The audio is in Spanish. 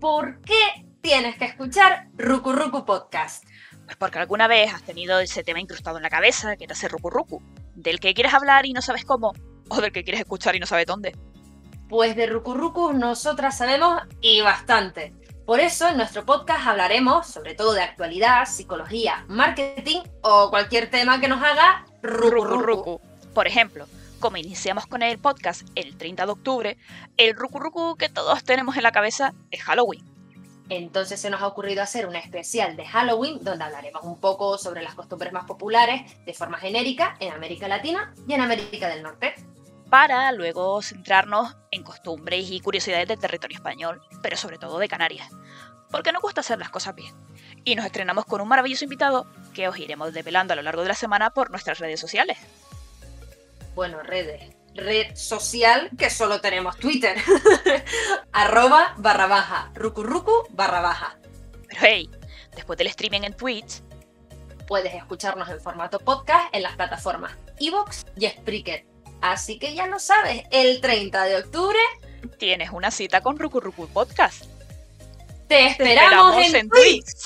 ¿Por qué tienes que escuchar Ruku Ruku Podcast? Pues porque alguna vez has tenido ese tema incrustado en la cabeza, que era ese Ruku Ruku, del que quieres hablar y no sabes cómo, o del que quieres escuchar y no sabes dónde. Pues de Ruku Ruku nosotras sabemos y bastante. Por eso en nuestro podcast hablaremos sobre todo de actualidad, psicología, marketing o cualquier tema que nos haga Ruku Ruku. Por ejemplo, como iniciamos con el podcast el 30 de octubre, el ruku que todos tenemos en la cabeza es Halloween. Entonces se nos ha ocurrido hacer un especial de Halloween donde hablaremos un poco sobre las costumbres más populares de forma genérica en América Latina y en América del Norte. Para luego centrarnos en costumbres y curiosidades del territorio español, pero sobre todo de Canarias, porque nos gusta hacer las cosas bien. Y nos estrenamos con un maravilloso invitado que os iremos develando a lo largo de la semana por nuestras redes sociales bueno, redes, red social que solo tenemos Twitter. Arroba barra baja, rucurucu barra baja. Pero hey, después del streaming en Twitch, puedes escucharnos en formato podcast en las plataformas Evox y Spreaker. Así que ya lo sabes, el 30 de octubre tienes una cita con Rucurucu Podcast. Te esperamos, en, Twitch.